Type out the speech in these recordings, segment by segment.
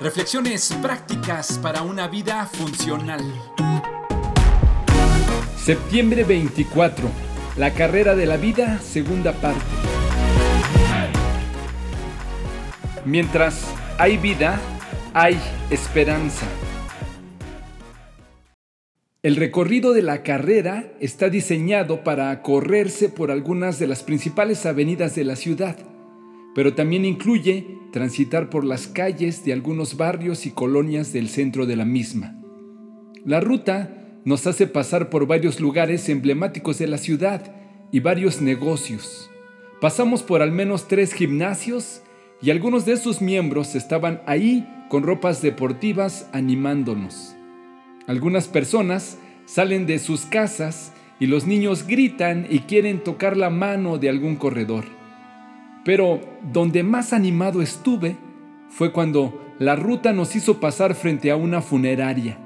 Reflexiones prácticas para una vida funcional. Septiembre 24. La carrera de la vida, segunda parte. Mientras hay vida, hay esperanza. El recorrido de la carrera está diseñado para correrse por algunas de las principales avenidas de la ciudad, pero también incluye transitar por las calles de algunos barrios y colonias del centro de la misma. La ruta nos hace pasar por varios lugares emblemáticos de la ciudad y varios negocios. Pasamos por al menos tres gimnasios y algunos de sus miembros estaban ahí con ropas deportivas animándonos. Algunas personas salen de sus casas y los niños gritan y quieren tocar la mano de algún corredor. Pero donde más animado estuve fue cuando la ruta nos hizo pasar frente a una funeraria.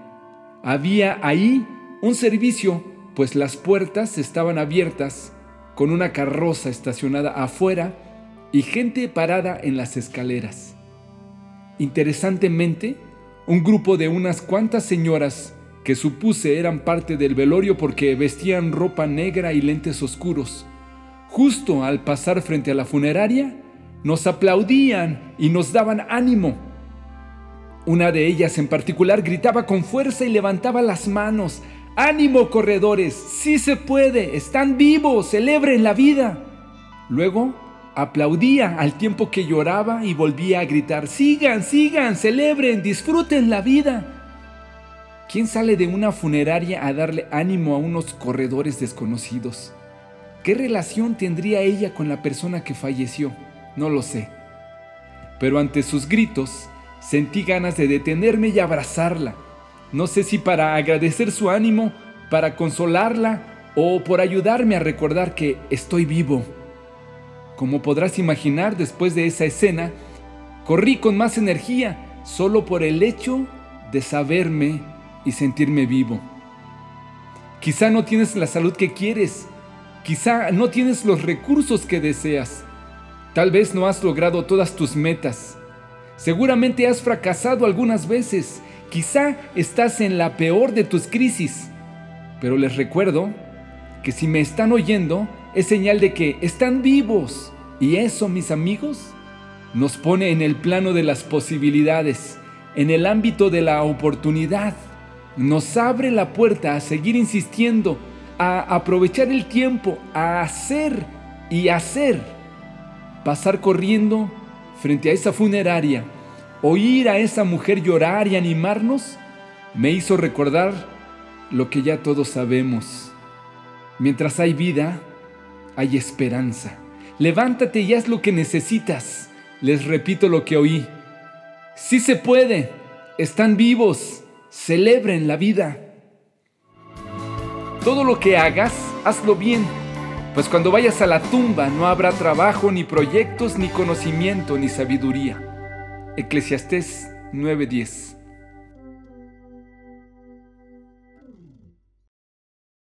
Había ahí un servicio, pues las puertas estaban abiertas, con una carroza estacionada afuera y gente parada en las escaleras. Interesantemente, un grupo de unas cuantas señoras que supuse eran parte del velorio porque vestían ropa negra y lentes oscuros. Justo al pasar frente a la funeraria, nos aplaudían y nos daban ánimo. Una de ellas en particular gritaba con fuerza y levantaba las manos. ¡Ánimo, corredores! ¡Sí se puede! ¡Están vivos! ¡Celebren la vida! Luego aplaudía al tiempo que lloraba y volvía a gritar, sigan, sigan, celebren, disfruten la vida. ¿Quién sale de una funeraria a darle ánimo a unos corredores desconocidos? ¿Qué relación tendría ella con la persona que falleció? No lo sé. Pero ante sus gritos sentí ganas de detenerme y abrazarla. No sé si para agradecer su ánimo, para consolarla o por ayudarme a recordar que estoy vivo. Como podrás imaginar, después de esa escena, corrí con más energía solo por el hecho de saberme y sentirme vivo. Quizá no tienes la salud que quieres, quizá no tienes los recursos que deseas, tal vez no has logrado todas tus metas, seguramente has fracasado algunas veces, quizá estás en la peor de tus crisis, pero les recuerdo que si me están oyendo es señal de que están vivos. Y eso, mis amigos, nos pone en el plano de las posibilidades, en el ámbito de la oportunidad. Nos abre la puerta a seguir insistiendo, a aprovechar el tiempo, a hacer y hacer. Pasar corriendo frente a esa funeraria, oír a esa mujer llorar y animarnos, me hizo recordar lo que ya todos sabemos. Mientras hay vida, hay esperanza. Levántate y haz lo que necesitas. Les repito lo que oí. Sí se puede. Están vivos celebren la vida. Todo lo que hagas, hazlo bien, pues cuando vayas a la tumba no habrá trabajo, ni proyectos, ni conocimiento, ni sabiduría. Eclesiastés 9:10